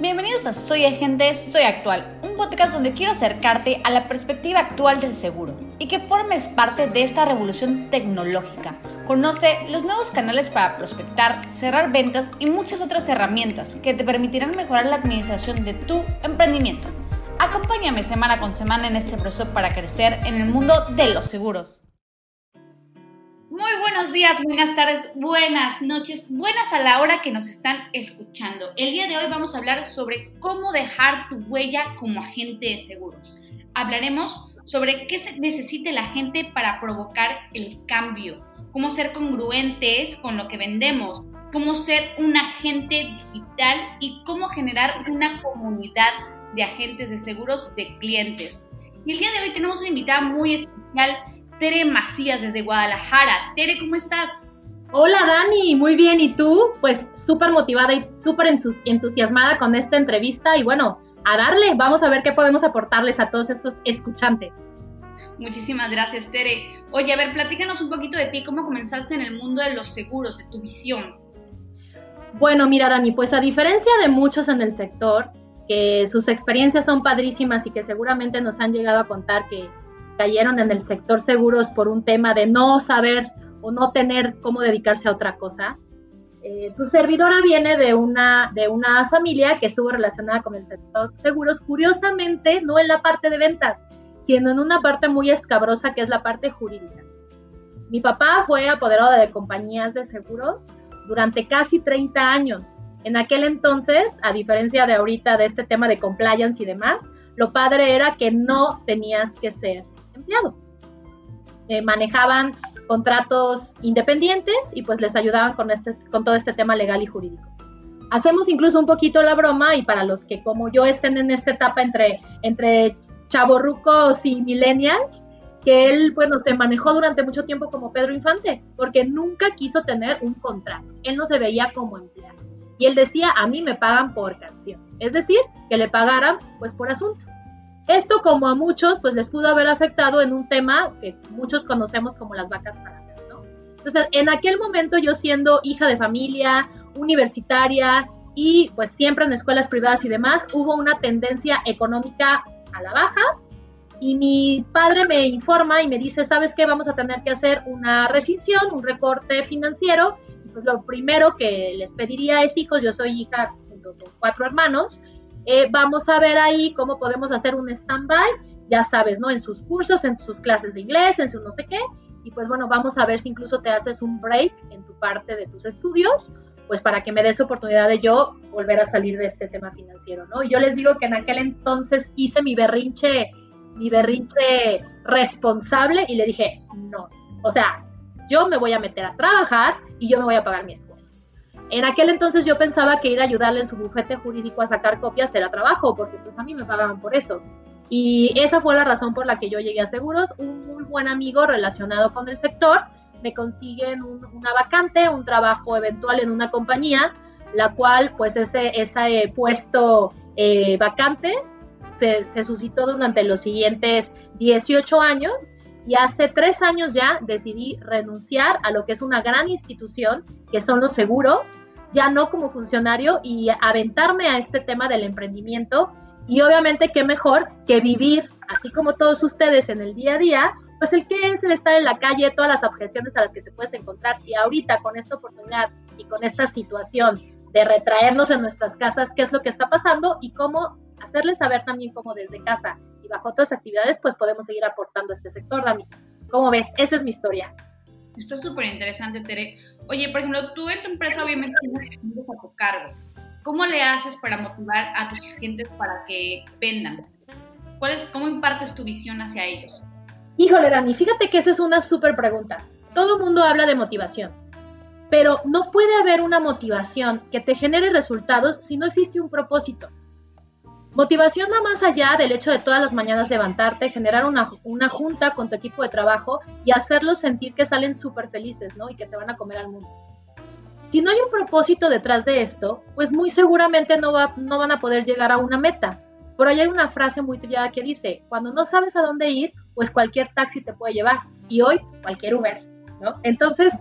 Bienvenidos a Soy Agente, Soy Actual, un podcast donde quiero acercarte a la perspectiva actual del seguro y que formes parte de esta revolución tecnológica. Conoce los nuevos canales para prospectar, cerrar ventas y muchas otras herramientas que te permitirán mejorar la administración de tu emprendimiento. Acompáñame semana con semana en este proceso para crecer en el mundo de los seguros. Muy buenos días, buenas tardes, buenas noches, buenas a la hora que nos están escuchando. El día de hoy vamos a hablar sobre cómo dejar tu huella como agente de seguros. Hablaremos sobre qué necesita la gente para provocar el cambio, cómo ser congruentes con lo que vendemos, cómo ser un agente digital y cómo generar una comunidad de agentes de seguros de clientes. Y el día de hoy tenemos una invitada muy especial Tere Macías desde Guadalajara. Tere, ¿cómo estás? Hola Dani, muy bien. ¿Y tú? Pues súper motivada y súper entusiasmada con esta entrevista y bueno, a darle, vamos a ver qué podemos aportarles a todos estos escuchantes. Muchísimas gracias, Tere. Oye, a ver, platícanos un poquito de ti, cómo comenzaste en el mundo de los seguros, de tu visión. Bueno, mira, Dani, pues a diferencia de muchos en el sector, que sus experiencias son padrísimas y que seguramente nos han llegado a contar que cayeron en el sector seguros por un tema de no saber o no tener cómo dedicarse a otra cosa. Eh, tu servidora viene de una, de una familia que estuvo relacionada con el sector seguros, curiosamente no en la parte de ventas, sino en una parte muy escabrosa que es la parte jurídica. Mi papá fue apoderado de compañías de seguros durante casi 30 años. En aquel entonces, a diferencia de ahorita de este tema de compliance y demás, lo padre era que no tenías que ser empleado. Eh, manejaban contratos independientes y pues les ayudaban con, este, con todo este tema legal y jurídico. Hacemos incluso un poquito la broma y para los que como yo estén en esta etapa entre, entre chavorrucos y millennials, que él, bueno, se manejó durante mucho tiempo como Pedro Infante, porque nunca quiso tener un contrato. Él no se veía como empleado. Y él decía, a mí me pagan por canción. Es decir, que le pagaran pues por asunto. Esto, como a muchos, pues les pudo haber afectado en un tema que muchos conocemos como las vacas flacas, ¿no? Entonces, en aquel momento yo siendo hija de familia, universitaria y pues siempre en escuelas privadas y demás, hubo una tendencia económica a la baja y mi padre me informa y me dice, ¿sabes qué? Vamos a tener que hacer una rescisión, un recorte financiero. pues lo primero que les pediría es, hijos, yo soy hija con cuatro hermanos, eh, vamos a ver ahí cómo podemos hacer un stand-by, ya sabes, ¿no? En sus cursos, en sus clases de inglés, en su no sé qué. Y pues bueno, vamos a ver si incluso te haces un break en tu parte de tus estudios, pues para que me des oportunidad de yo volver a salir de este tema financiero, ¿no? Y yo les digo que en aquel entonces hice mi berrinche, mi berrinche responsable y le dije, no, o sea, yo me voy a meter a trabajar y yo me voy a pagar mi escuela. En aquel entonces yo pensaba que ir a ayudarle en su bufete jurídico a sacar copias era trabajo, porque pues a mí me pagaban por eso. Y esa fue la razón por la que yo llegué a seguros. Un muy buen amigo relacionado con el sector me consiguen una vacante, un trabajo eventual en una compañía, la cual pues ese, ese puesto eh, vacante se suscitó durante los siguientes 18 años y hace tres años ya decidí renunciar a lo que es una gran institución, que son los seguros, ya no como funcionario y aventarme a este tema del emprendimiento. Y obviamente qué mejor que vivir, así como todos ustedes en el día a día, pues el que es el estar en la calle, todas las objeciones a las que te puedes encontrar. Y ahorita con esta oportunidad y con esta situación de retraernos en nuestras casas, qué es lo que está pasando y cómo hacerles saber también cómo desde casa bajo otras actividades, pues podemos seguir aportando a este sector, Dani. ¿Cómo ves? Esa es mi historia. Esto es súper interesante, Tere. Oye, por ejemplo, tú en tu empresa obviamente tienes agentes a tu cargo. ¿Cómo le haces para motivar a tus agentes para que vendan? ¿Cuál es, ¿Cómo impartes tu visión hacia ellos? Híjole, Dani, fíjate que esa es una súper pregunta. Todo el mundo habla de motivación, pero no puede haber una motivación que te genere resultados si no existe un propósito. Motivación va más allá del hecho de todas las mañanas levantarte, generar una, una junta con tu equipo de trabajo y hacerlos sentir que salen súper felices, ¿no? Y que se van a comer al mundo. Si no hay un propósito detrás de esto, pues muy seguramente no, va, no van a poder llegar a una meta. Por ahí hay una frase muy trillada que dice, cuando no sabes a dónde ir, pues cualquier taxi te puede llevar. Y hoy, cualquier Uber, ¿no? Entonces,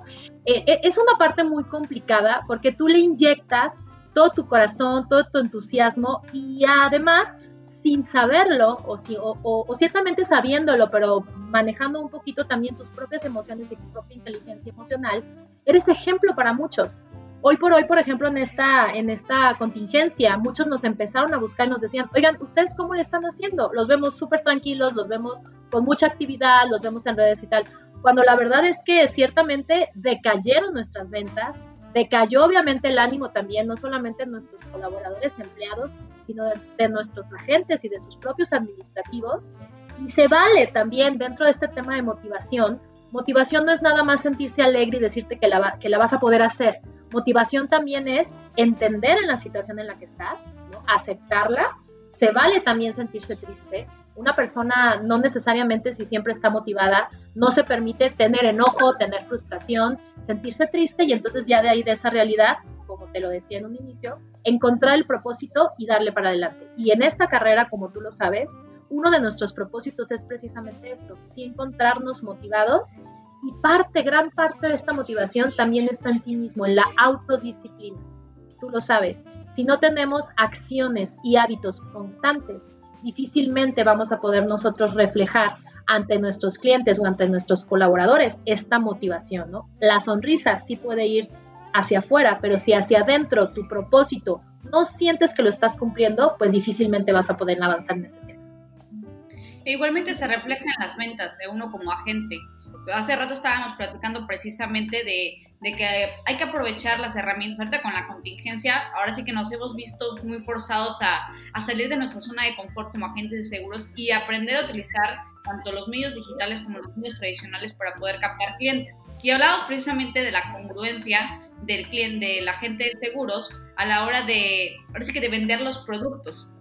eh, eh, es una parte muy complicada porque tú le inyectas todo tu corazón, todo tu entusiasmo y además sin saberlo o, si, o, ciertamente sabiéndolo, pero manejando un poquito también tus propias emociones y tu propia inteligencia emocional, eres ejemplo para muchos. Hoy por hoy, por ejemplo, en esta, en esta contingencia, muchos nos empezaron a buscar y nos decían, oigan, ¿ustedes cómo le están haciendo? Los vemos súper tranquilos, los vemos con mucha actividad, los vemos en redes y tal. Cuando la verdad es que ciertamente decayeron nuestras ventas, decayó obviamente el ánimo también, no solamente de nuestros colaboradores empleados, sino de, nuestros agentes y de sus propios administrativos. Y se vale también dentro de este tema de motivación. Motivación no es nada más sentirse alegre y decirte que la, que la vas a poder hacer. Motivación también es entender en la situación en la que estás, aceptarla. Se vale también sentirse triste. Una persona no necesariamente si siempre está motivada, no se permite tener enojo, tener frustración, sentirse triste y entonces ya de ahí de esa realidad, como te lo decía en un inicio, encontrar el propósito y darle para adelante. Y en esta carrera, como tú lo sabes, uno de nuestros propósitos es precisamente esto, sí encontrarnos motivados y parte, gran parte de esta motivación también está en ti mismo, en la autodisciplina. Tú lo sabes, si no tenemos acciones y hábitos constantes, difícilmente vamos a poder nosotros reflejar ante nuestros clientes o ante nuestros colaboradores esta motivación, ¿no? La sonrisa sí puede ir hacia afuera, pero si hacia adentro tu propósito no sientes que lo estás cumpliendo, pues difícilmente vas a poder avanzar en ese tema. E igualmente se refleja en las ventas de uno como agente hace rato estábamos platicando precisamente de, que hay que aprovechar las herramientas. Ahorita con la contingencia, ahora sí que nos hemos visto muy forzados a, salir de nuestra zona de confort como agentes de seguros y aprender a utilizar tanto los medios digitales como los medios tradicionales para poder captar clientes. Y hablábamos precisamente de la congruencia del cliente, del agente de seguros a la hora de, ahora sí que de vender los productos.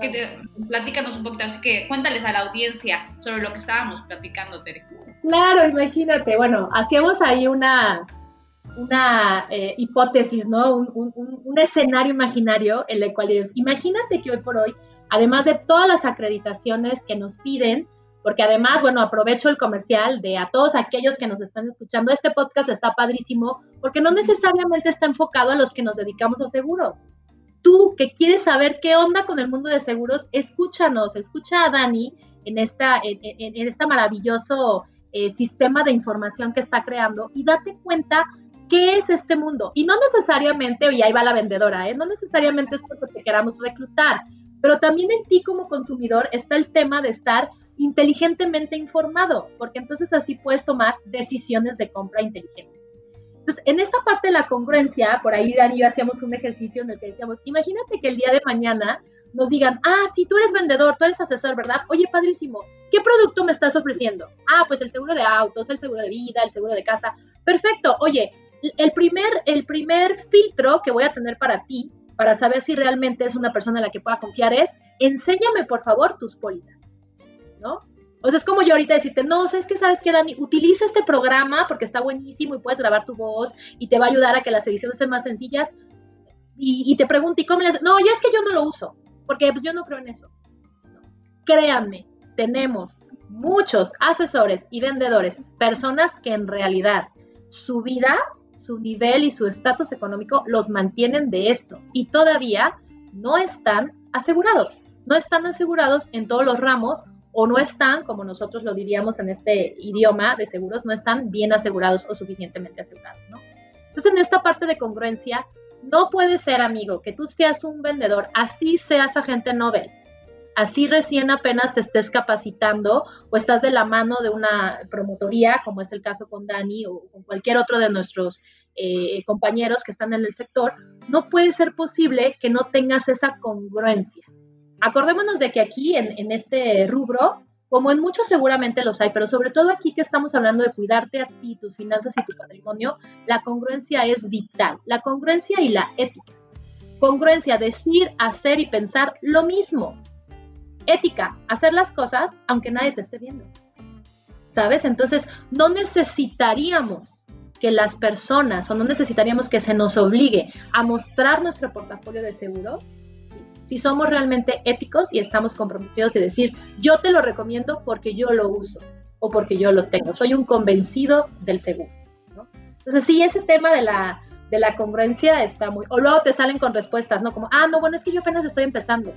Que te, platícanos un poquito, así que cuéntales a la audiencia sobre lo que estábamos platicando, Tere. Claro, imagínate, bueno, hacíamos ahí una, una eh, hipótesis, ¿no? Un, escenario imaginario en el cual ellos, imagínate que hoy por hoy, además de todas las acreditaciones que nos piden, porque además, bueno, aprovecho el comercial de a todos aquellos que nos están escuchando, este podcast está padrísimo porque no necesariamente está enfocado a los que nos dedicamos a seguros. Tú que quieres saber qué onda con el mundo de seguros, escúchanos, escucha a Dani en esta, en, esta maravilloso eh, sistema de información que está creando y date cuenta qué es este mundo. Y no necesariamente, y ahí va la vendedora, ¿eh? no necesariamente es porque te queramos reclutar, pero también en ti como consumidor está el tema de estar inteligentemente informado, porque entonces así puedes tomar decisiones de compra inteligentes. Entonces, en esta parte de la congruencia, por ahí Dani y yo hacíamos un ejercicio en el que decíamos, imagínate que el día de mañana nos digan, ah, sí, tú eres vendedor, tú eres asesor, ¿verdad? Oye, padrísimo, ¿qué producto me estás ofreciendo? Ah, pues el seguro de autos, el seguro de vida, el seguro de casa. Perfecto, oye, el primer, el primer filtro que voy a tener para ti, para saber si realmente es una persona en la que pueda confiar, es, enséñame por favor tus pólizas, ¿no? O sea, es como yo ahorita decirte, no, ¿sabes qué? ¿Sabes qué, Dani? Utiliza este programa porque está buenísimo y puedes grabar tu voz y te va a ayudar a que las ediciones sean más sencillas. Y, te pregunto, ¿y cómo haces? No, ya es que yo no lo uso porque pues yo no creo en eso. Créanme, tenemos muchos asesores y vendedores, personas que en realidad su vida, su nivel y su estatus económico los mantienen de esto y todavía no están asegurados. No están asegurados en todos los ramos o no están, como nosotros lo diríamos en este idioma de seguros, no están bien asegurados o suficientemente asegurados. Entonces, en esta parte de congruencia, no puede ser, amigo, que tú seas un vendedor, así seas agente Nobel, así recién apenas te estés capacitando o estás de la mano de una promotoría, como es el caso con Dani o con cualquier otro de nuestros eh, compañeros que están en el sector, no puede ser posible que no tengas esa congruencia. Acordémonos de que aquí, en este rubro, como en muchos seguramente los hay, pero sobre todo aquí que estamos hablando de cuidarte a ti, tus finanzas y tu patrimonio, la congruencia es vital. La congruencia y la ética. Congruencia, decir, hacer y pensar lo mismo. Ética, hacer las cosas aunque nadie te esté viendo. ¿Sabes? Entonces, no necesitaríamos que las personas o no necesitaríamos que se nos obligue a mostrar nuestro portafolio de seguros si somos realmente éticos y estamos comprometidos y decir, yo te lo recomiendo porque yo lo uso o porque yo lo tengo, soy un convencido del seguro. Entonces, sí, ese tema de la, de la congruencia está muy... O luego te salen con respuestas, ¿no? Como, ah, no, bueno, es que yo apenas estoy empezando.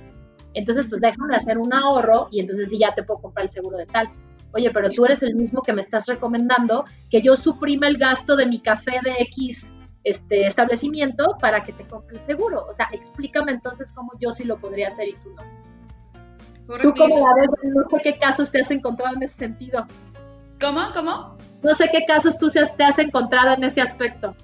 Entonces, pues déjame hacer un ahorro y entonces sí ya te puedo comprar el seguro de tal. Oye, pero tú eres el mismo que me estás recomendando que yo suprima el gasto de mi café de X este establecimiento para que te compre el seguro. O sea, explícame entonces cómo yo sí lo podría hacer y tú no. ¿Tú cómo la ves? No sé qué casos te has encontrado en ese sentido. ¿Cómo? ¿Cómo? No sé qué casos tú te has encontrado en ese aspecto.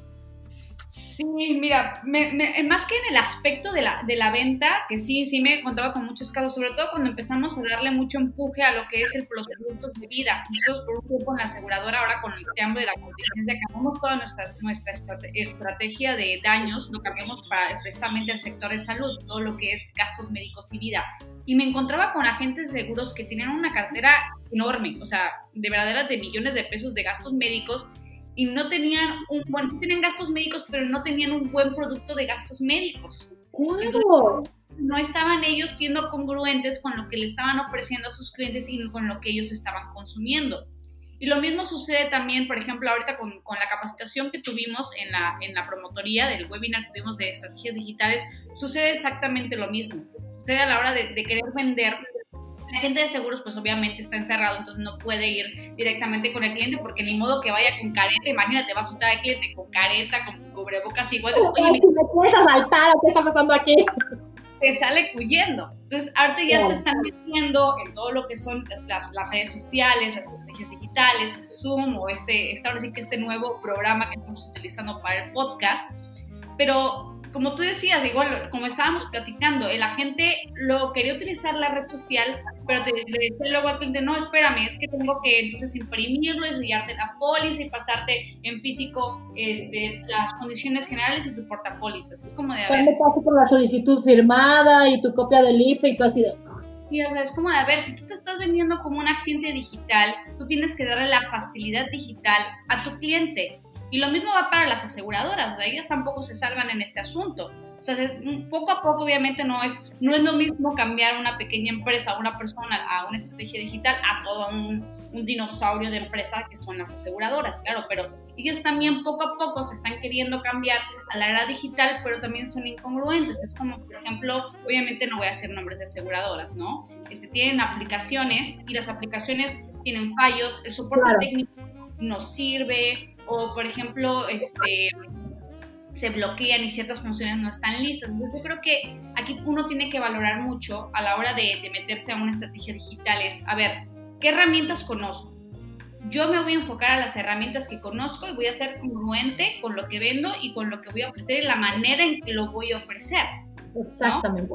Sí, mira, más que en el aspecto de la, de la venta, que sí, sí me he encontrado con muchos casos, sobre todo cuando empezamos a darle mucho empuje a lo que es el, los productos de vida. Nosotros por un tiempo en la aseguradora, ahora con el tema de la contingencia, cambiamos toda nuestra, nuestra estrategia de daños, lo cambiamos para precisamente el sector de salud, todo lo que es gastos médicos y vida. Y me encontraba con agentes de seguros que tenían una cartera enorme, o sea, de verdaderas de millones de pesos de gastos médicos y no tenían un, bueno, sí tenían gastos médicos, pero no tenían un buen producto de gastos médicos. no estaban ellos siendo congruentes con lo que le estaban ofreciendo a sus clientes y con lo que ellos estaban consumiendo. Y lo mismo sucede también, por ejemplo, ahorita con, con, la capacitación que tuvimos en la, en la promotoría del webinar que tuvimos de estrategias digitales, sucede exactamente lo mismo. Sucede a la hora de, de querer vender la gente de seguros, pues obviamente está encerrado, entonces no puede ir directamente con el cliente porque ni modo que vaya con careta. Imagínate, va a asustar al cliente con careta, con cubrebocas igual. Oye, me puedes asaltar, ¿qué está pasando aquí? Te sale huyendo. Entonces, ahorita ya se están metiendo en todo lo que son las, las redes sociales, las estrategias digitales, el Zoom o este, este, ahora sí que este nuevo programa que estamos utilizando para el podcast. Pero como tú decías, igual, como estábamos platicando, la gente lo quería utilizar la red social, pero te, decía luego al cliente, no, espérame, es que tengo que entonces imprimirlo, enviarte la póliza y pasarte en físico este, las condiciones generales y tu portapólizas. Es como de, a ver... paso por la solicitud firmada y tu copia del IFE y tú así de... Y, o sea, es como de, a ver, si tú te estás vendiendo como un agente digital, tú tienes que darle la facilidad digital a tu cliente y lo mismo va para las aseguradoras, o sea, ellas tampoco se salvan en este asunto. O sea, poco a poco obviamente no es, no es lo mismo cambiar una pequeña empresa, una persona a una estrategia digital, a todo un, un dinosaurio de empresa que son las aseguradoras, claro, pero ellas también poco a poco se están queriendo cambiar a la era digital, pero también son incongruentes. Es como, por ejemplo, obviamente no voy a hacer nombres de aseguradoras, ¿no? Este, tienen aplicaciones y las aplicaciones tienen fallos, el soporte técnico no sirve, o por ejemplo, este, se bloquean y ciertas funciones no están listas. yo creo que aquí uno tiene que valorar mucho a la hora de, meterse a una estrategia digital es, a ver, ¿qué herramientas conozco? Yo me voy a enfocar a las herramientas que conozco y voy a ser congruente con lo que vendo y con lo que voy a ofrecer y la manera en que lo voy a ofrecer. Exactamente.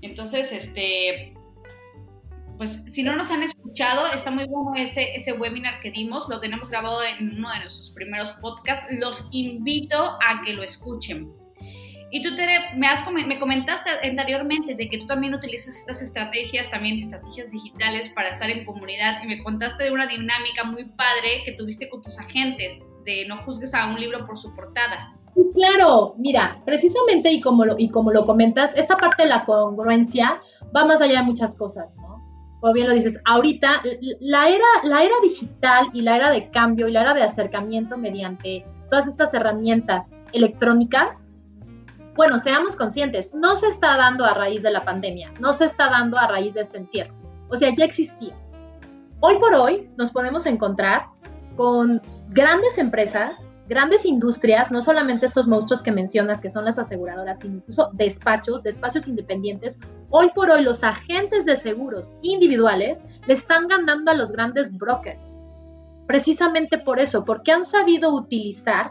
Entonces, este, pues si no nos han escuchado, está muy bueno ese, ese webinar que dimos, lo tenemos grabado en uno de nuestros primeros podcasts, los invito a que lo escuchen. Y tú, Tere, me, has, me comentaste anteriormente de que tú también utilizas estas estrategias, también estrategias digitales para estar en comunidad y me contaste de una dinámica muy padre que tuviste con tus agentes, de no juzgues a un libro por su portada. Claro, mira, precisamente y como lo, y como lo comentas, esta parte de la congruencia va más allá de muchas cosas, ¿no? Como bien lo dices, ahorita la era, la era digital y la era de cambio y la era de acercamiento mediante todas estas herramientas electrónicas, bueno, seamos conscientes, no se está dando a raíz de la pandemia, no se está dando a raíz de este encierro. O sea, ya existía. Hoy por hoy nos podemos encontrar con grandes empresas grandes industrias, no solamente estos monstruos que mencionas, que son las aseguradoras, sino incluso despachos, despachos independientes, hoy por hoy los agentes de seguros individuales le están ganando a los grandes brokers. Precisamente por eso, porque han sabido utilizar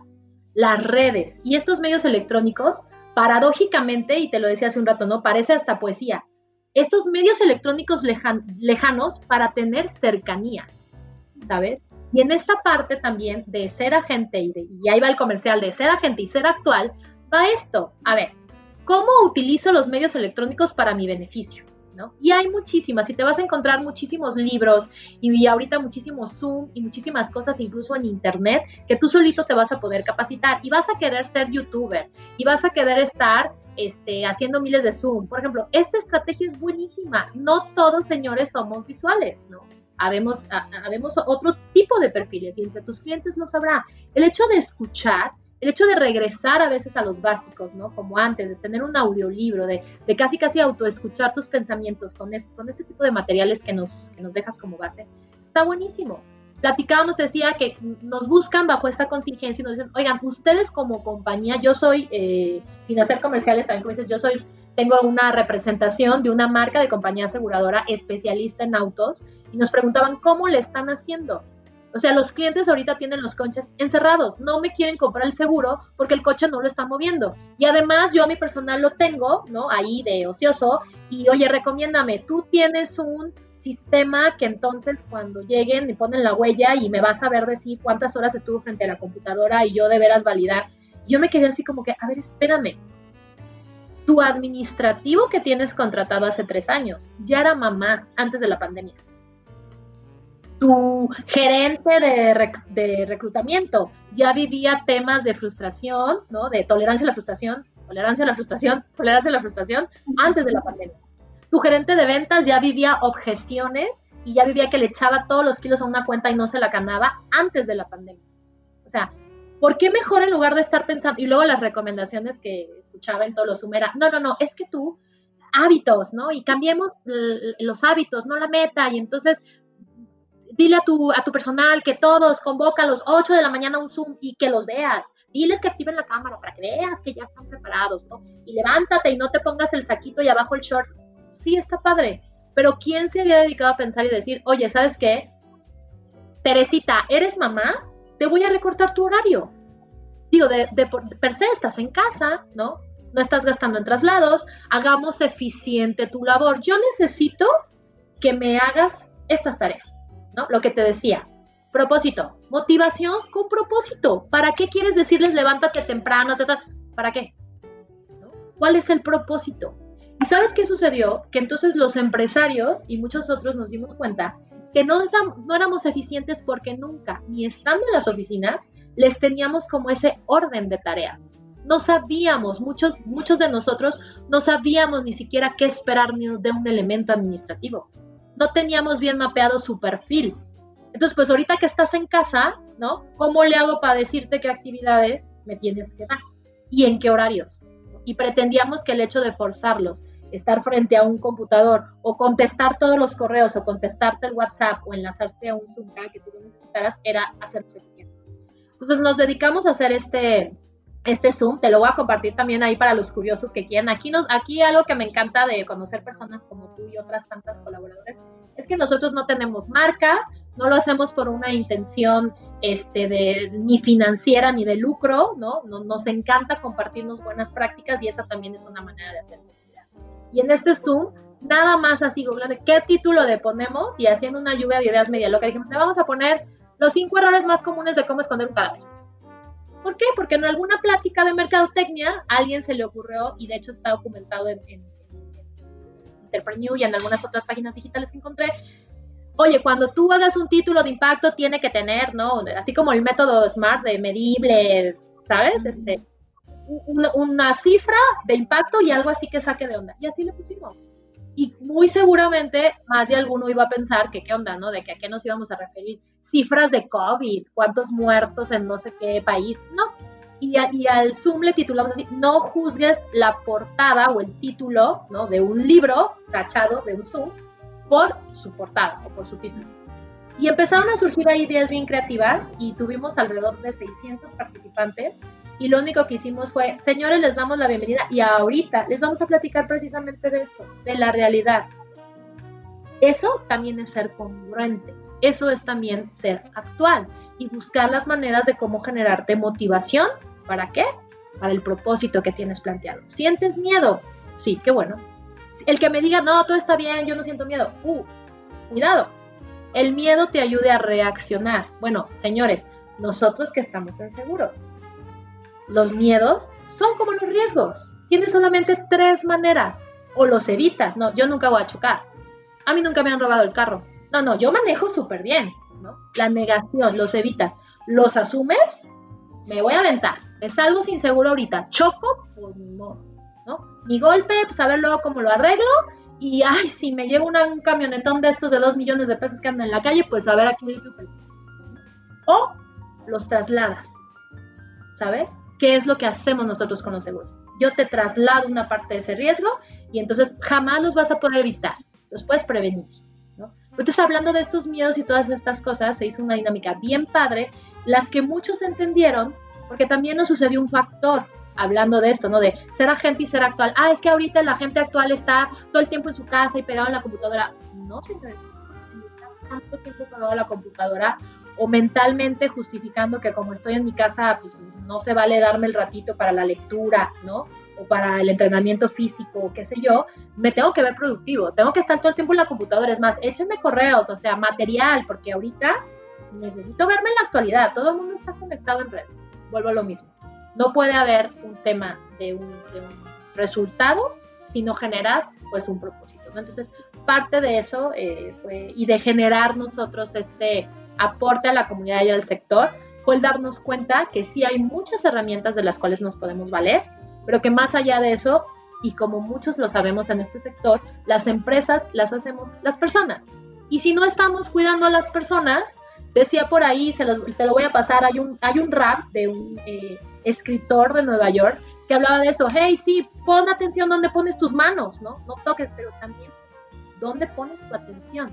las redes y estos medios electrónicos, paradójicamente, y te lo decía hace un rato, ¿no? Parece hasta poesía, estos medios electrónicos lejanos para tener cercanía, ¿sabes? Y en esta parte también de ser agente, y, y ahí va el comercial de ser agente y ser actual, va esto. A ver, ¿cómo utilizo los medios electrónicos para mi beneficio? Y hay muchísimas, y te vas a encontrar muchísimos libros y, ahorita muchísimos Zoom y muchísimas cosas incluso en Internet que tú solito te vas a poder capacitar y vas a querer ser youtuber y vas a querer estar este, haciendo miles de Zoom. Por ejemplo, esta estrategia es buenísima. No todos, señores, somos visuales, ¿no? Habemos, otro tipo de perfiles y entre tus clientes lo sabrá. El hecho de escuchar el hecho de regresar a veces a los básicos, ¿no? Como antes, de tener un audiolibro, de, de casi casi autoescuchar tus pensamientos con este, con este tipo de materiales que nos, que nos dejas como base, está buenísimo. Platicábamos, decía que nos buscan bajo esta contingencia y nos dicen, oigan, ustedes como compañía, yo soy, eh, sin hacer comerciales también, como dices, yo soy, tengo una representación de una marca de compañía aseguradora especialista en autos y nos preguntaban cómo le están haciendo o sea, los clientes ahorita tienen los coches encerrados, no me quieren comprar el seguro porque el coche no lo está moviendo. Y además yo a mi personal lo tengo, ¿no? Ahí de ocioso y oye, recomiéndame, tú tienes un sistema que entonces cuando lleguen me ponen la huella y me vas a ver decir cuántas horas estuvo frente a la computadora y yo de veras validar. Yo me quedé así como que, a ver, espérame. Tu administrativo que tienes contratado hace tres años ya era mamá antes de la pandemia tu gerente de, reclutamiento ya vivía temas de frustración, ¿no? De tolerancia a la frustración, tolerancia a la frustración, tolerancia a la frustración antes de la pandemia. Tu gerente de ventas ya vivía objeciones y ya vivía que le echaba todos los kilos a una cuenta y no se la ganaba antes de la pandemia. O sea, ¿por qué mejor en lugar de estar pensando, y luego las recomendaciones que escuchaba en todos los era, no, no, no, es que tú, hábitos, ¿no? Y cambiemos los hábitos, no la meta, y entonces dile a tu, a tu personal que todos convoca a los 8 de la mañana un Zoom y que los veas. Diles que activen la cámara para que veas que ya están preparados, ¿no? Y levántate y no te pongas el saquito y abajo el short. Sí, está padre. Pero ¿quién se había dedicado a pensar y decir, oye, ¿sabes qué? Teresita, ¿eres mamá? Te voy a recortar tu horario. Digo, de, de per se estás en casa, ¿no? No estás gastando en traslados. Hagamos eficiente tu labor. Yo necesito que me hagas estas tareas ¿no? Lo que te decía. Propósito, motivación con propósito. ¿Para qué quieres decirles levántate temprano? ¿Para qué? ¿Cuál es el propósito? ¿Y sabes qué sucedió? Que entonces los empresarios y muchos otros nos dimos cuenta que no, no éramos eficientes porque nunca, ni estando en las oficinas, les teníamos como ese orden de tarea. No sabíamos, muchos, muchos de nosotros no sabíamos ni siquiera qué esperar de un elemento administrativo no teníamos bien mapeado su perfil. Entonces, pues ahorita que estás en casa, ¿no? ¿Cómo le hago para decirte qué actividades me tienes que dar? ¿Y en qué horarios? Y pretendíamos que el hecho de forzarlos, estar frente a un computador o contestar todos los correos o contestarte el WhatsApp o enlazarte a un Zoom que tú necesitaras era hacernos eficientes. Entonces nos dedicamos a hacer este, este Zoom, te lo voy a compartir también ahí para los curiosos que quieran. Aquí, nos, aquí algo que me encanta de conocer personas como tú y otras tantas colaboradores es que nosotros no tenemos marcas, no lo hacemos por una intención este, de, ni financiera ni de lucro, ¿no? Nos encanta compartirnos buenas prácticas y esa también es una manera de hacerlo. Y en este Zoom, nada más así, ¿qué título le ponemos? Y haciendo una lluvia de ideas media loca, dijimos, le vamos a poner los cinco errores más comunes de cómo esconder un cadáver ¿Por qué? Porque en alguna plática de mercadotecnia a alguien se le ocurrió, y de hecho está documentado en, en, y en algunas otras páginas digitales que encontré, oye, cuando tú hagas un título de impacto tiene que tener, ¿no? Así como el método SMART de medible, ¿sabes? Este, una, una, cifra de impacto y algo así que saque de onda. Y así le pusimos y muy seguramente más de alguno iba a pensar que qué onda, ¿no? De que a qué nos íbamos a referir. Cifras de COVID, cuántos muertos en no sé qué país. No. Y, y al Zoom le titulamos así, no juzgues la portada o el título, ¿no? De un libro tachado de un Zoom por su portada o por su título. Y empezaron a surgir ahí ideas bien creativas y tuvimos alrededor de 600 participantes y lo único que hicimos fue, señores, les damos la bienvenida y ahorita les vamos a platicar precisamente de esto, de la realidad. Eso también es ser congruente, eso es también ser actual y buscar las maneras de cómo generarte motivación. ¿Para qué? Para el propósito que tienes planteado. ¿Sientes miedo? Sí, qué bueno. El que me diga, no, todo está bien, yo no siento miedo. Uh, cuidado. El miedo te ayude a reaccionar. Bueno, señores, nosotros que estamos en seguros, los miedos son como los riesgos. Tienes solamente tres maneras. O los evitas. No, yo nunca voy a chocar. A mí nunca me han robado el carro. No, no, yo manejo súper bien. ¿no? La negación, los evitas. Los asumes, me voy a aventar. Me salgo sin seguro ahorita. Choco, pues no. ¿no? Mi golpe, pues a ver luego cómo lo arreglo. Y, ay, si me llevo un camionetón de estos de dos millones de pesos que andan en la calle, pues a ver aquí. Pues. O los trasladas. ¿Sabes? ¿Qué es lo que hacemos nosotros con los seguros? Yo te traslado una parte de ese riesgo y entonces jamás los vas a poder evitar, los puedes prevenir. ¿no? Entonces, hablando de estos miedos y todas estas cosas, se hizo una dinámica bien padre, las que muchos entendieron, porque también nos sucedió un factor hablando de esto, ¿no? De ser agente y ser actual. Ah, es que ahorita la gente actual está todo el tiempo en su casa y pegado en la computadora. No, señor, está tanto tiempo pegado a la computadora o mentalmente justificando que como estoy en mi casa, pues no se vale darme el ratito para la lectura, ¿no? O para el entrenamiento físico, qué sé yo, me tengo que ver productivo, tengo que estar todo el tiempo en la computadora, es más, échenme correos, o sea, material, porque ahorita pues, necesito verme en la actualidad, todo el mundo está conectado en redes, vuelvo a lo mismo. No puede haber un tema de un, resultado si no generas pues un propósito. ¿no? Entonces, parte de eso eh, fue, y de generar nosotros este aporte a la comunidad y al sector, fue el darnos cuenta que sí hay muchas herramientas de las cuales nos podemos valer, pero que más allá de eso, y como muchos lo sabemos en este sector, las empresas las hacemos las personas. Y si no estamos cuidando a las personas, decía por ahí, se te lo voy a pasar, hay un, hay un rap de un eh, escritor de Nueva York que hablaba de eso, hey, sí, pon atención donde pones tus manos, ¿no? No toques, pero también, ¿dónde pones tu atención?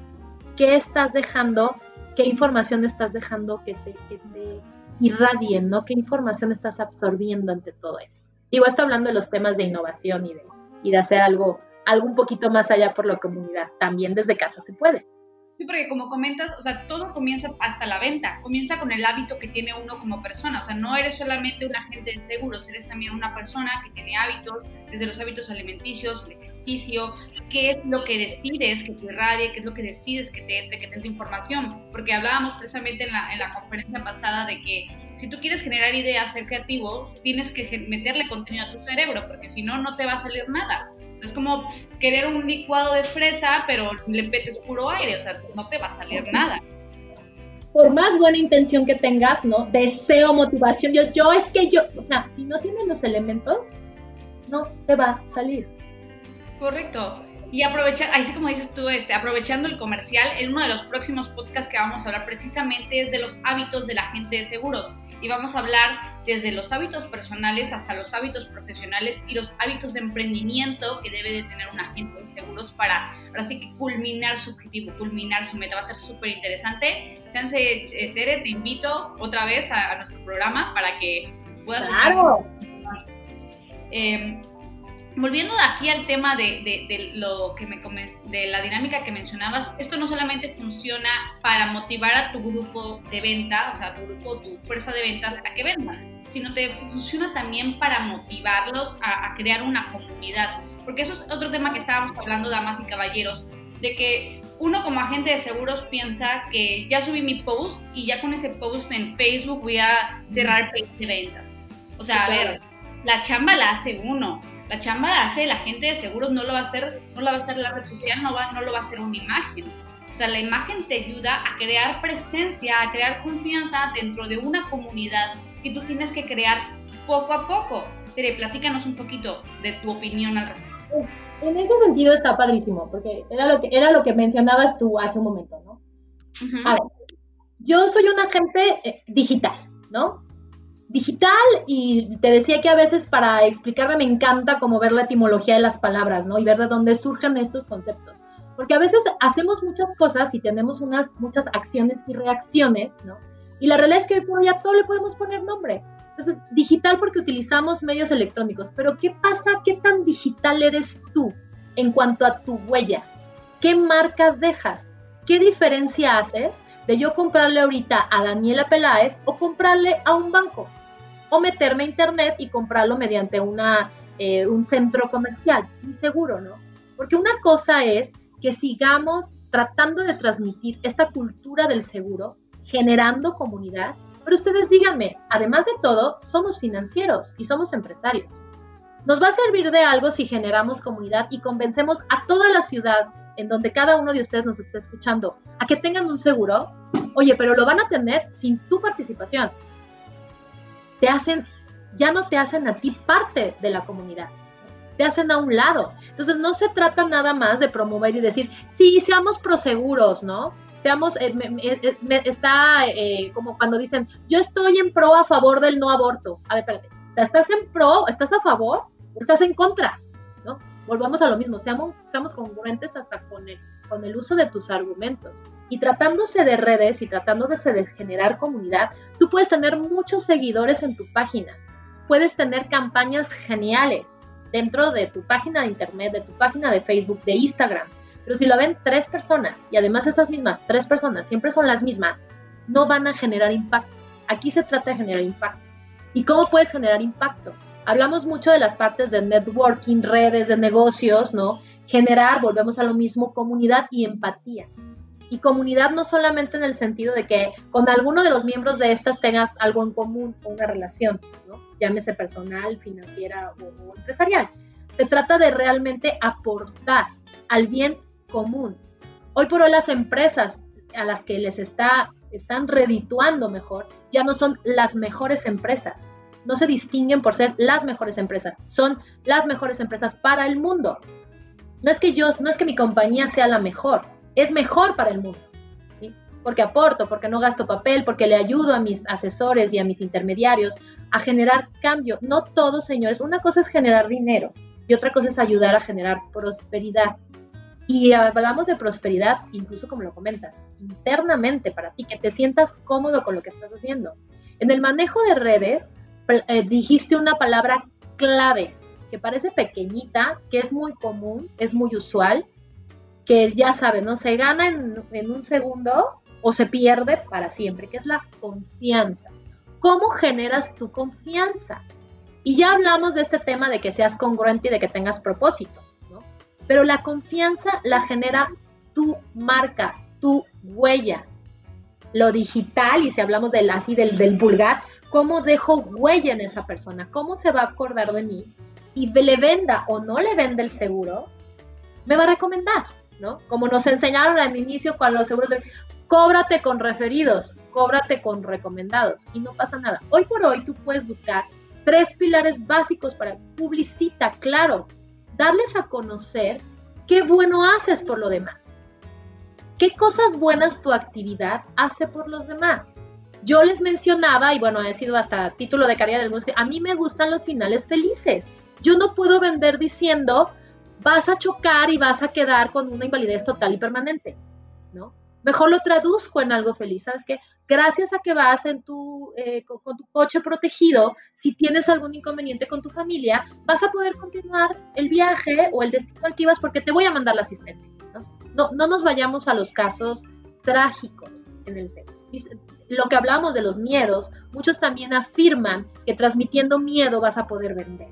¿Qué estás dejando qué información estás dejando que te, que te irradien, ¿no? ¿Qué información estás absorbiendo ante todo esto? Digo, esto hablando de los temas de innovación y de, y de hacer algo, algo un poquito más allá por la comunidad. También desde casa se puede. Sí, porque como comentas, o sea, todo comienza hasta la venta, comienza con el hábito que tiene uno como persona, o sea, no eres solamente un agente de seguros, eres también una persona que tiene hábitos, desde los hábitos alimenticios, el ejercicio, qué es lo que decides que te irradie, qué es lo que decides que te entre, que te información, porque hablábamos precisamente en la, en la conferencia pasada de que si tú quieres generar ideas, ser creativo, tienes que meterle contenido a tu cerebro, porque si no, no te va a salir nada es como querer un licuado de fresa, pero le metes puro aire, o sea, no te va a salir nada. Por más buena intención que tengas, ¿no? Deseo, motivación, yo, yo es que yo, o sea, si no tienes los elementos, no te va a salir. Correcto. Y aprovechar, así como dices tú, este, aprovechando el comercial, en uno de los próximos podcasts que vamos a hablar precisamente es de los hábitos de la gente de seguros y vamos a hablar desde los hábitos personales hasta los hábitos profesionales y los hábitos de emprendimiento que debe de tener un agente de seguros para así que culminar su objetivo, culminar su meta. Va a ser súper interesante. Chance, eh, Tere, te invito otra vez a, nuestro programa para que puedas... Claro. Eh, volviendo de aquí al tema de, lo que me de la dinámica que mencionabas, esto no solamente funciona para motivar a tu grupo de venta, o sea, tu grupo, tu fuerza de ventas a que vendan, sino te funciona también para motivarlos a, a crear una comunidad. Porque eso es otro tema que estábamos hablando, damas y caballeros, de que uno como agente de seguros piensa que ya subí mi post y ya con ese post en Facebook voy a cerrar de ventas. O sea, a ver, la chamba la hace uno la chamba la hace la gente de seguros, no lo va a hacer, no la va a hacer la red social, no, va, no lo va a hacer una imagen. O sea, la imagen te ayuda a crear presencia, a crear confianza dentro de una comunidad que tú tienes que crear poco a poco. Tere, platícanos un poquito de tu opinión al respecto. En ese sentido está padrísimo, porque era lo que, era lo que mencionabas tú hace un momento, ¿no? A ver, yo soy un agente eh, digital, ¿no? Digital y te decía que a veces para explicarme me encanta como ver la etimología de las palabras, ¿no? Y ver de dónde surgen estos conceptos. Porque a veces hacemos muchas cosas y tenemos unas muchas acciones y reacciones, ¿no? Y la realidad es que hoy por hoy a todo le podemos poner nombre. Entonces, digital porque utilizamos medios electrónicos, pero ¿qué pasa? ¿Qué tan digital eres tú en cuanto a tu huella? ¿Qué marca dejas? ¿Qué diferencia haces de yo comprarle ahorita a Daniela Peláez o comprarle a un banco? o meterme a internet y comprarlo mediante una, eh, un centro comercial. Muy seguro, ¿no? Porque una cosa es que sigamos tratando de transmitir esta cultura del seguro, generando comunidad, pero ustedes díganme, además de todo, somos financieros y somos empresarios. Nos va a servir de algo si generamos comunidad y convencemos a toda la ciudad en donde cada uno de ustedes nos esté escuchando a que tengan un seguro. Oye, pero lo van a tener sin tu participación te hacen, ya no te hacen a ti parte de la comunidad, te hacen a un lado. Entonces no se trata nada más de promover y decir, sí, seamos proseguros, ¿no? Seamos, eh, está eh, como cuando dicen, yo estoy en pro a favor del no aborto. A ver, espérate. O sea, ¿estás en pro, estás a favor o estás en contra? Volvamos a lo mismo, seamos, seamos congruentes hasta con el, con el uso de tus argumentos. Y tratándose de redes y tratándose de generar comunidad, tú puedes tener muchos seguidores en tu página, puedes tener campañas geniales dentro de tu página de internet, de tu página de Facebook, de Instagram. Pero si lo ven tres personas y además esas mismas tres personas siempre son las mismas, no van a generar impacto. Aquí se trata de generar impacto. ¿Y cómo puedes generar impacto? Hablamos mucho de las partes de networking, redes de negocios, ¿no? Generar, volvemos a lo mismo, comunidad y empatía. Y comunidad no solamente en el sentido de que con alguno de los miembros de estas tengas algo en común o una relación, ¿no? llámese personal, financiera o, empresarial. Se trata de realmente aportar al bien común. Hoy por hoy las empresas a las que les está, están redituando mejor ya no son las mejores empresas. No se distinguen por ser las mejores empresas, son las mejores empresas para el mundo. No es que yo, no es que mi compañía sea la mejor, es mejor para el mundo, ¿sí? Porque aporto, porque no gasto papel, porque le ayudo a mis asesores y a mis intermediarios a generar cambio. No todos, señores, una cosa es generar dinero y otra cosa es ayudar a generar prosperidad. Y hablamos de prosperidad, incluso como lo comentas, internamente para ti, que te sientas cómodo con lo que estás haciendo. En el manejo de redes, eh, dijiste una palabra clave, que parece pequeñita, que es muy común, es muy usual, que ya sabe, ¿no? Se gana en, un segundo o se pierde para siempre, que es la confianza. ¿Cómo generas tu confianza? Y ya hablamos de este tema de que seas congruente y de que tengas propósito. Pero la confianza la genera tu marca, tu huella. Lo digital, y si hablamos del así del, del vulgar, ¿cómo dejo huella en esa persona? ¿Cómo se va a acordar de mí? Y le venda o no le venda el seguro, me va a recomendar. Como nos enseñaron al inicio con los seguros de cóbrate con referidos, cóbrate con recomendados y no pasa nada. Hoy por hoy tú puedes buscar tres pilares básicos para publicita, claro, darles a conocer qué bueno haces por lo demás. ¿Qué cosas buenas tu actividad hace por los demás? Yo les mencionaba, y bueno, he sido hasta título de carrera del músico, a mí me gustan los finales felices. Yo no puedo vender diciendo, vas a chocar y vas a quedar con una invalidez total y permanente, ¿no? Mejor lo traduzco en algo feliz, ¿sabes qué? Gracias a que vas en tu, eh, con, tu coche protegido, si tienes algún inconveniente con tu familia, vas a poder continuar el viaje o el destino al que ibas porque te voy a mandar la asistencia, ¿no? No, no nos vayamos a los casos trágicos en el centro. Lo que hablamos de los miedos, muchos también afirman que transmitiendo miedo vas a poder vender,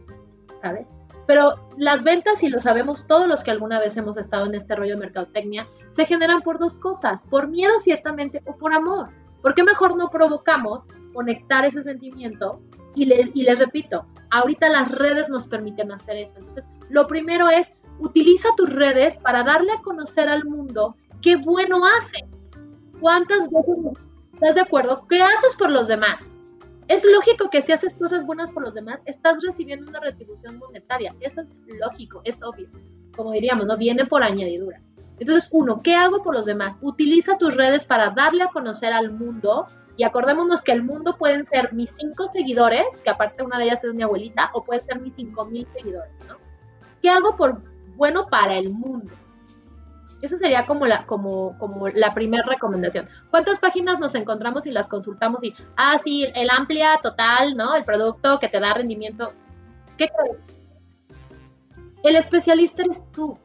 ¿sabes? Pero las ventas, y lo sabemos todos los que alguna vez hemos estado en este rollo de mercadotecnia, se generan por dos cosas, por miedo ciertamente o por amor. ¿Por qué mejor no provocamos conectar ese sentimiento? Y, y les repito, ahorita las redes nos permiten hacer eso. Entonces, lo primero es, utiliza tus redes para darle a conocer al mundo qué bueno hace. ¿Cuántas veces estás de acuerdo? ¿Qué haces por los demás? Es lógico que si haces cosas buenas por los demás, estás recibiendo una retribución monetaria. Eso es lógico, es obvio. Como diríamos, ¿no? Viene por añadidura. Entonces, uno, ¿qué hago por los demás? Utiliza tus redes para darle a conocer al mundo. Y acordémonos que el mundo pueden ser mis cinco seguidores, que aparte una de ellas es mi abuelita, o puede ser mis cinco mil seguidores. ¿Qué hago por bueno para el mundo? Esa sería como la, como, como la primera recomendación. ¿Cuántas páginas nos encontramos y las consultamos y, ah, sí, el amplia total, ¿no? El producto que te da rendimiento. ¿Qué crees? El especialista eres tú.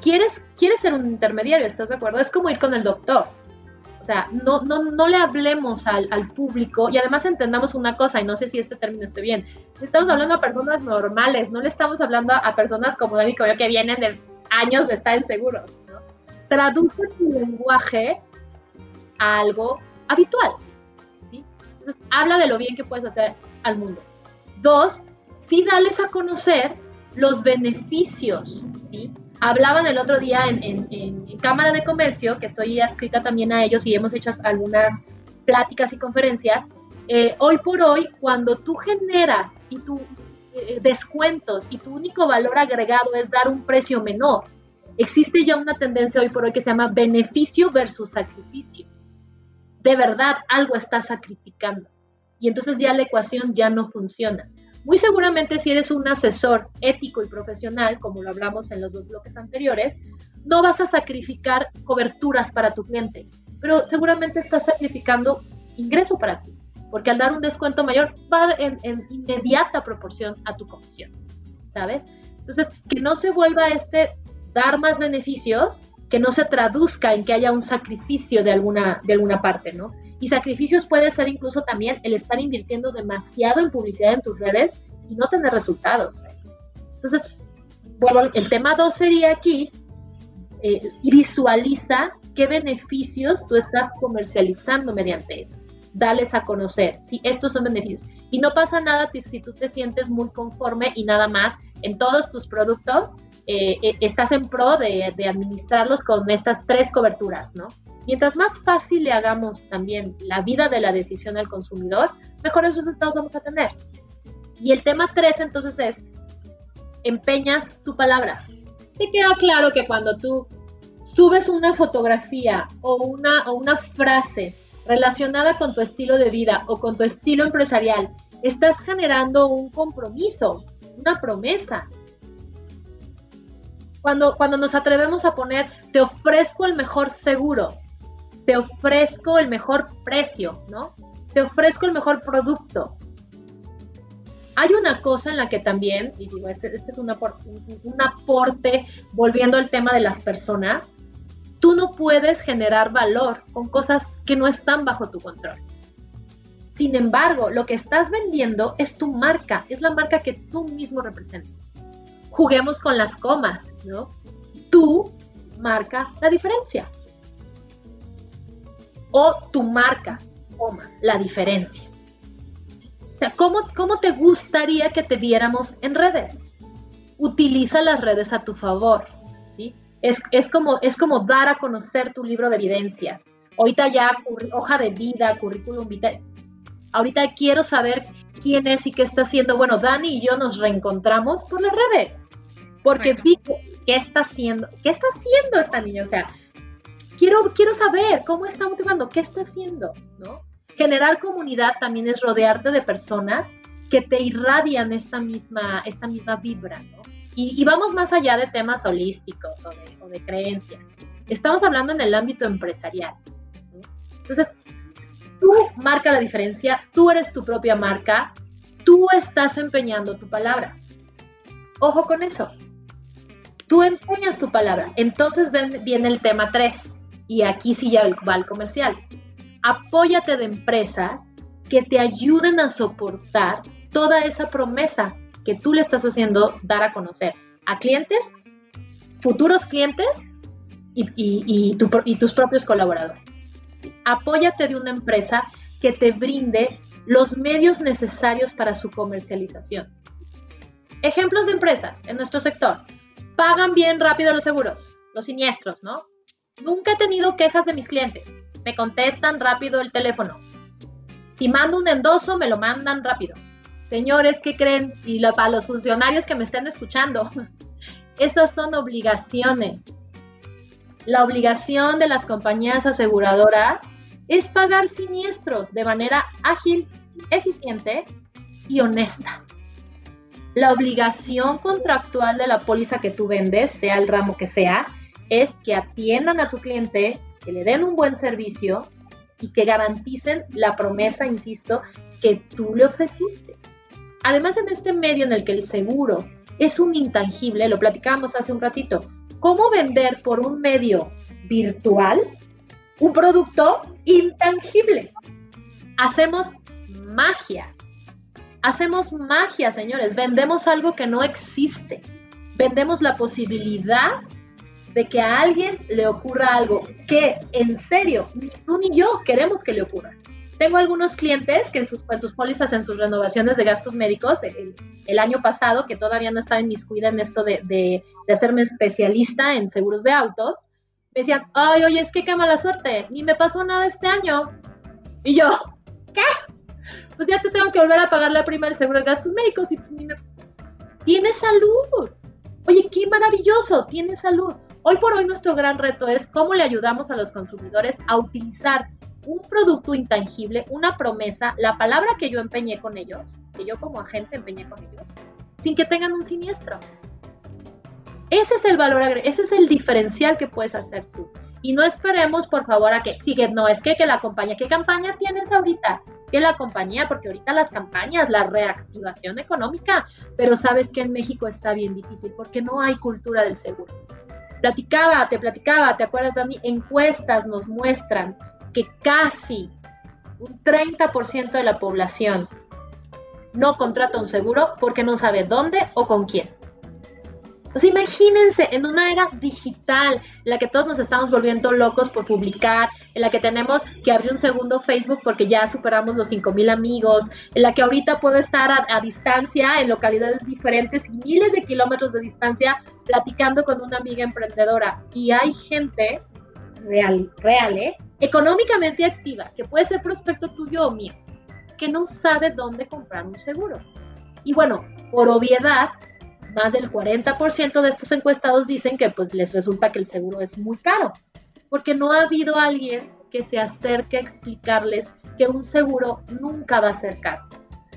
¿Quieres, quieres ser un intermediario, ¿estás de acuerdo? Es como ir con el doctor. O sea, no, no, no le hablemos al, al, público y además entendamos una cosa, y no sé si este término esté bien. Estamos hablando a personas normales, no le estamos hablando a, personas como Dani como yo que vienen de años de estar en seguro. ¿no? Traduce tu lenguaje a algo habitual. ¿sí? Entonces, habla de lo bien que puedes hacer al mundo. Dos, sí dales a conocer los beneficios. ¿sí? Hablaban el otro día en, Cámara de Comercio, que estoy adscrita también a ellos y hemos hecho algunas pláticas y conferencias. Eh, hoy por hoy, cuando tú generas y tú eh, descuentos y tu único valor agregado es dar un precio menor, existe ya una tendencia hoy por hoy que se llama beneficio versus sacrificio. De verdad, algo estás sacrificando. y entonces ya la ecuación ya no funciona. Muy seguramente si eres un asesor ético y profesional, como lo hablamos en los dos bloques anteriores, no vas a sacrificar coberturas para tu cliente, pero seguramente estás sacrificando ingreso para ti, porque al dar un descuento mayor va en, en inmediata proporción a tu comisión, ¿sabes? Entonces, que no se vuelva este dar más beneficios, que no se traduzca en que haya un sacrificio de alguna, de alguna parte, ¿no? Y sacrificios puede ser incluso también el estar invirtiendo demasiado en publicidad en tus redes y no tener resultados. Entonces, bueno, el tema 2 sería aquí, eh, visualiza qué beneficios tú estás comercializando mediante eso. Dales a conocer, si estos son beneficios. Y no pasa nada si tú te sientes muy conforme y nada más en todos tus productos eh, eh, estás en pro de, administrarlos con estas tres coberturas, ¿no? Mientras más fácil le hagamos también la vida de la decisión al consumidor, mejores resultados vamos a tener. Y el tema tres entonces es, empeñas tu palabra. Te queda claro que cuando tú subes una fotografía o una frase relacionada con tu estilo de vida o con tu estilo empresarial, estás generando un compromiso, una promesa. Cuando, cuando nos atrevemos a poner, te ofrezco el mejor seguro, te ofrezco el mejor precio, ¿no? Te ofrezco el mejor producto. Hay una cosa en la que también, y digo, este, este es un, un aporte, volviendo al tema de las personas, tú no puedes generar valor con cosas que no están bajo tu control. Sin embargo, lo que estás vendiendo es tu marca, es la marca que tú mismo representas. Juguemos con las comas, ¿no? Tú marca la diferencia. O tu marca, coma, la diferencia. O sea, ¿cómo, ¿cómo te gustaría que te viéramos en redes? Utiliza las redes a tu favor, ¿sí? Es, es, como, es como dar a conocer tu libro de evidencias. Ahorita ya hoja de vida, currículum vitae, ahorita quiero saber quién es y qué está haciendo. Bueno, Dani y yo nos reencontramos por las redes, porque vi qué está haciendo, qué está haciendo esta niña, o sea, quiero, quiero saber cómo está motivando, qué está haciendo, ¿no? Generar comunidad también es rodearte de personas que te irradian esta misma, esta misma vibra, ¿no? Y, vamos más allá de temas holísticos o de, o de, creencias. Estamos hablando en el ámbito empresarial. ¿no? Entonces, Tú marca la diferencia, tú eres tu propia marca, tú estás empeñando tu palabra. Ojo con eso. Tú empeñas tu palabra. Entonces viene el tema 3 y aquí sí ya va el comercial. Apóyate de empresas que te ayuden a soportar toda esa promesa que tú le estás haciendo dar a conocer a clientes, futuros clientes y tus propios colaboradores apóyate de una empresa que te brinde los medios necesarios para su comercialización. Ejemplos de empresas en nuestro sector. Pagan bien rápido los seguros, los siniestros, ¿no? Nunca he tenido quejas de mis clientes. Me contestan rápido el teléfono. Si mando un endoso, me lo mandan rápido. Señores, ¿qué creen? Y para los funcionarios que me estén escuchando, esas son obligaciones la obligación de las compañías aseguradoras es pagar siniestros de manera ágil, eficiente y honesta. La obligación contractual de la póliza que tú vendes, sea el ramo que sea, es que atiendan a tu cliente, que le den un buen servicio y que garanticen la promesa, insisto, que tú le ofreciste. Además, en este medio en el que el seguro es un intangible, lo platicábamos hace un ratito, cómo vender por un medio virtual un producto intangible. Hacemos magia. Hacemos magia, señores. Vendemos algo que no existe. Vendemos la posibilidad de que a alguien le ocurra algo que en serio tú ni yo queremos que le ocurra. Tengo algunos clientes que en sus, sus pólizas, en sus renovaciones de gastos médicos, el, año pasado, que todavía no estaba en mis cuidas en esto de, de, hacerme especialista en seguros de autos, me decían, ay, oye, es que qué mala suerte, ni me pasó nada este año. Y yo, ¿qué? Pues ya te tengo que volver a pagar la prima del seguro de gastos médicos y pues ni me... Tiene salud. Oye, qué maravilloso, tiene salud. Hoy por hoy nuestro gran reto es cómo le ayudamos a los consumidores a utilizar un producto intangible, una promesa, la palabra que yo empeñé con ellos, que yo como agente empeñé con ellos, sin que tengan un siniestro. Ese es el valor, ese es el diferencial que puedes hacer tú. Y no esperemos, por favor, a que, sigue, no, es que, que la compañía, ¿qué campaña tienes ahorita? Que la compañía, porque ahorita las campañas, la reactivación económica, pero sabes que en México está bien difícil porque no hay cultura del seguro. Platicaba, te platicaba, ¿te acuerdas, Dani? Encuestas nos muestran que casi un 30% de la población no contrata un seguro porque no sabe dónde o con quién. Pues imagínense en una era digital en la que todos nos estamos volviendo locos por publicar, en la que tenemos que abrir un segundo Facebook porque ya superamos los 5000 amigos, en la que ahorita puedo estar a, distancia en localidades diferentes y miles de kilómetros de distancia platicando con una amiga emprendedora. Y hay gente real, real, ¿eh? económicamente activa, que puede ser prospecto tuyo o mío, que no sabe dónde comprar un seguro. Y bueno, por obviedad, más del 40% de estos encuestados dicen que pues les resulta que el seguro es muy caro, porque no ha habido alguien que se acerque a explicarles que un seguro nunca va a ser caro.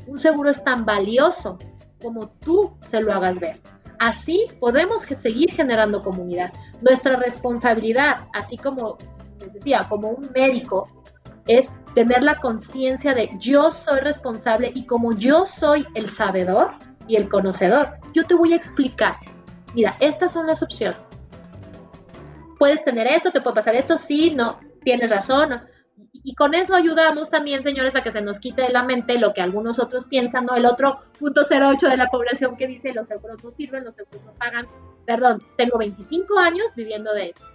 Un seguro es tan valioso como tú se lo hagas ver. Así podemos seguir generando comunidad. Nuestra responsabilidad, así como les decía, como un médico, es tener la conciencia de yo soy responsable y como yo soy el sabedor, y el conocedor. Yo te voy a explicar. Mira, estas son las opciones. Puedes tener esto, te puede pasar esto, sí, no, tienes razón. Y, con eso ayudamos también, señores, a que se nos quite de la mente lo que algunos otros piensan, ¿no? El otro punto 08 de la población que dice los seguros no sirven, los seguros no pagan. Perdón, tengo 25 años viviendo de esto.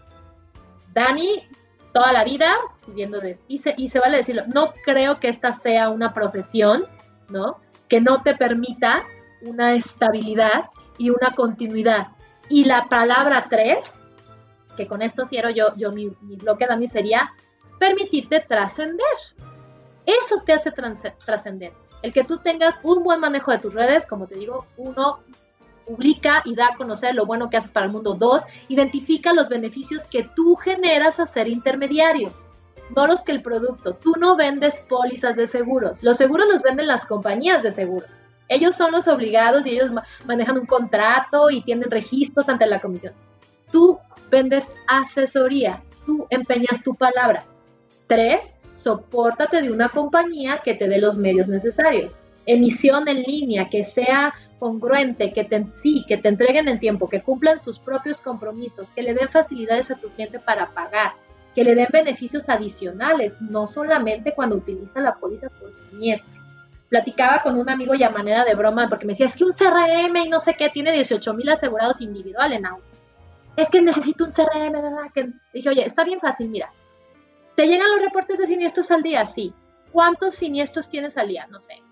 Dani, toda la vida viviendo de esto. Y se, y se vale decirlo, no creo que esta sea una profesión, ¿no? Que no te permita una estabilidad y una continuidad. Y la palabra tres, que con esto cierro yo, yo mi, mi bloque, Dani, sería permitirte trascender. Eso te hace trascender. El que tú tengas un buen manejo de tus redes, como te digo, uno, publica y da a conocer lo bueno que haces para el mundo. Dos, identifica los beneficios que tú generas a ser intermediario, no los que el producto. Tú no vendes pólizas de seguros. Los seguros los venden las compañías de seguros. Ellos son los obligados y ellos manejan un contrato y tienen registros ante la comisión. Tú vendes asesoría, tú empeñas tu palabra. Tres, sopórtate de una compañía que te dé los medios necesarios. Emisión en línea, que sea congruente, que te, sí, que te entreguen el tiempo, que cumplan sus propios compromisos, que le den facilidades a tu cliente para pagar, que le den beneficios adicionales, no solamente cuando utiliza la póliza por siniestro platicaba con un amigo y a manera de broma, porque me decía, es que un CRM y no sé qué, tiene 18 mil asegurados individual en autos. Es que necesito un CRM, dije, oye, está bien fácil, mira. ¿Te llegan los reportes de siniestros al día? Sí. ¿Cuántos siniestros tienes al día? No sé.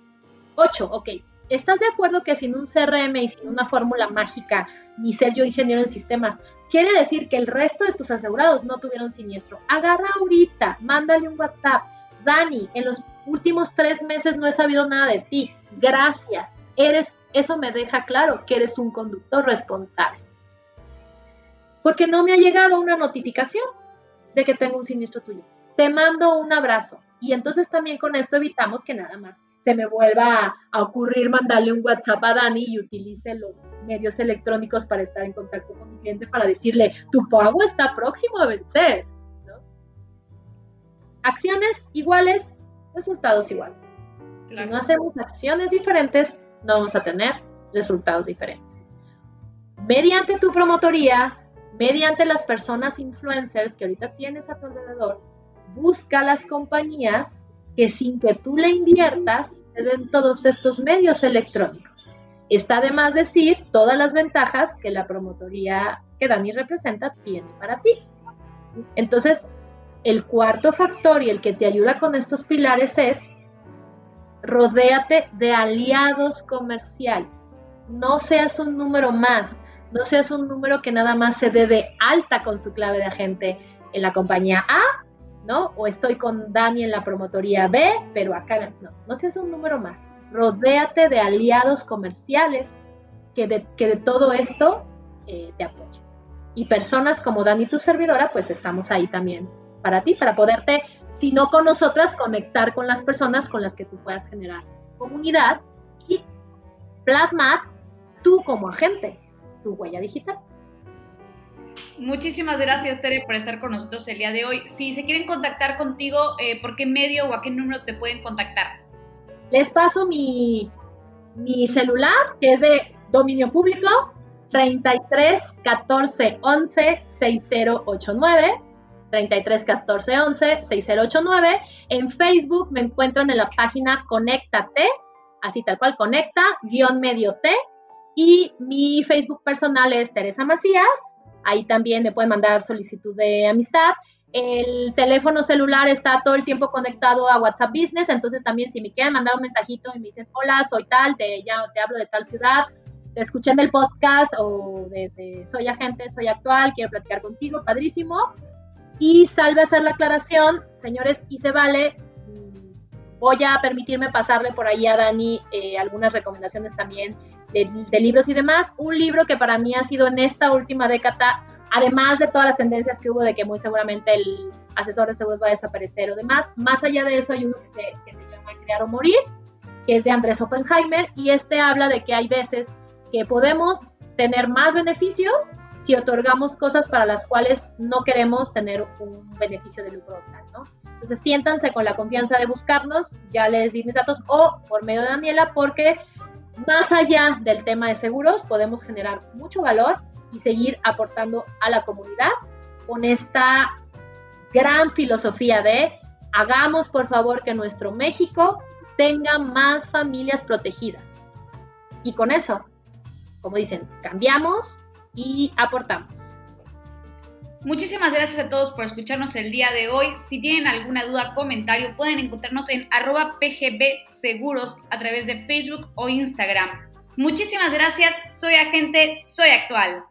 Ocho, ok. ¿Estás de acuerdo que sin un CRM y sin una fórmula mágica, ni ser yo ingeniero en sistemas, quiere decir que el resto de tus asegurados no tuvieron siniestro? Agarra ahorita, mándale un WhatsApp. Dani, en los últimos tres meses no he sabido nada de ti. Gracias. Eres, eso me deja claro que eres un conductor responsable. Porque no me ha llegado una notificación de que tengo un siniestro tuyo. Te mando un abrazo. Y entonces también con esto evitamos que nada más se me vuelva a, ocurrir mandarle un WhatsApp a Dani y utilice los medios electrónicos para estar en contacto con mi cliente para decirle, tu pago está próximo a vencer. Acciones iguales, resultados iguales. Si no hacemos acciones diferentes, no vamos a tener resultados diferentes. Mediante tu promotoría, mediante las personas influencers que ahorita tienes a tu alrededor, busca las compañías que sin que tú le inviertas te den todos estos medios electrónicos. Está de más decir todas las ventajas que la promotoría que Dani representa tiene para ti. Entonces, el cuarto factor y el que te ayuda con estos pilares es rodéate de aliados comerciales. No seas un número más, no seas un número que nada más se dé de alta con su clave de agente en la compañía A, ¿no? O estoy con Dani en la promotoría B, pero acá no, no seas un número más. Rodéate de aliados comerciales que de, todo esto eh, te apoyen. Y personas como Dani, tu servidora, pues estamos ahí también para ti, para poderte sino con nosotras conectar con las personas con las que tú puedas generar comunidad y plasmar tú como agente tu huella digital. Muchísimas gracias, Tere, por estar con nosotros el día de hoy. Si se quieren contactar contigo, eh, ¿por qué medio o a qué número te pueden contactar? Les paso mi, mi celular, que es de dominio público, 33 14 11 6089. 33 14 11 6089. En Facebook me encuentran en la página Conéctate, así tal cual, Conecta, guion medio T. Y mi Facebook personal es Teresa Macías. Ahí también me pueden mandar solicitud de amistad. El teléfono celular está todo el tiempo conectado a WhatsApp Business, entonces también si me quieren mandar un mensajito y me dicen, hola, soy tal, te, ya, te hablo de tal ciudad, te escuché en el podcast o de, soy agente, soy actual, quiero platicar contigo, padrísimo. Y salve hacer la aclaración, señores, y se vale, mm, voy a permitirme pasarle por ahí a Dani eh, algunas recomendaciones también de, libros y demás. Un libro que para mí ha sido en esta última década, además de todas las tendencias que hubo de que muy seguramente el asesor de seguros va a desaparecer o demás, más allá de eso hay uno que que se llama Crear o Morir, que es de Andrés Oppenheimer, y este habla de que hay veces que podemos tener más beneficios si otorgamos cosas para las cuales no queremos tener un beneficio de lucro ¿no? Entonces siéntanse con la confianza de buscarnos, ya les di mis datos, o por medio de Daniela, porque más allá del tema de seguros, podemos generar mucho valor y seguir aportando a la comunidad con esta gran filosofía de hagamos por favor que nuestro México tenga más familias protegidas. Y con eso, como dicen, cambiamos y aportamos. Muchísimas gracias a todos por escucharnos el día de hoy. Si tienen alguna duda, comentario, pueden encontrarnos en arroba PGB Seguros a través de Facebook o Instagram. Muchísimas gracias. Soy agente, soy actual.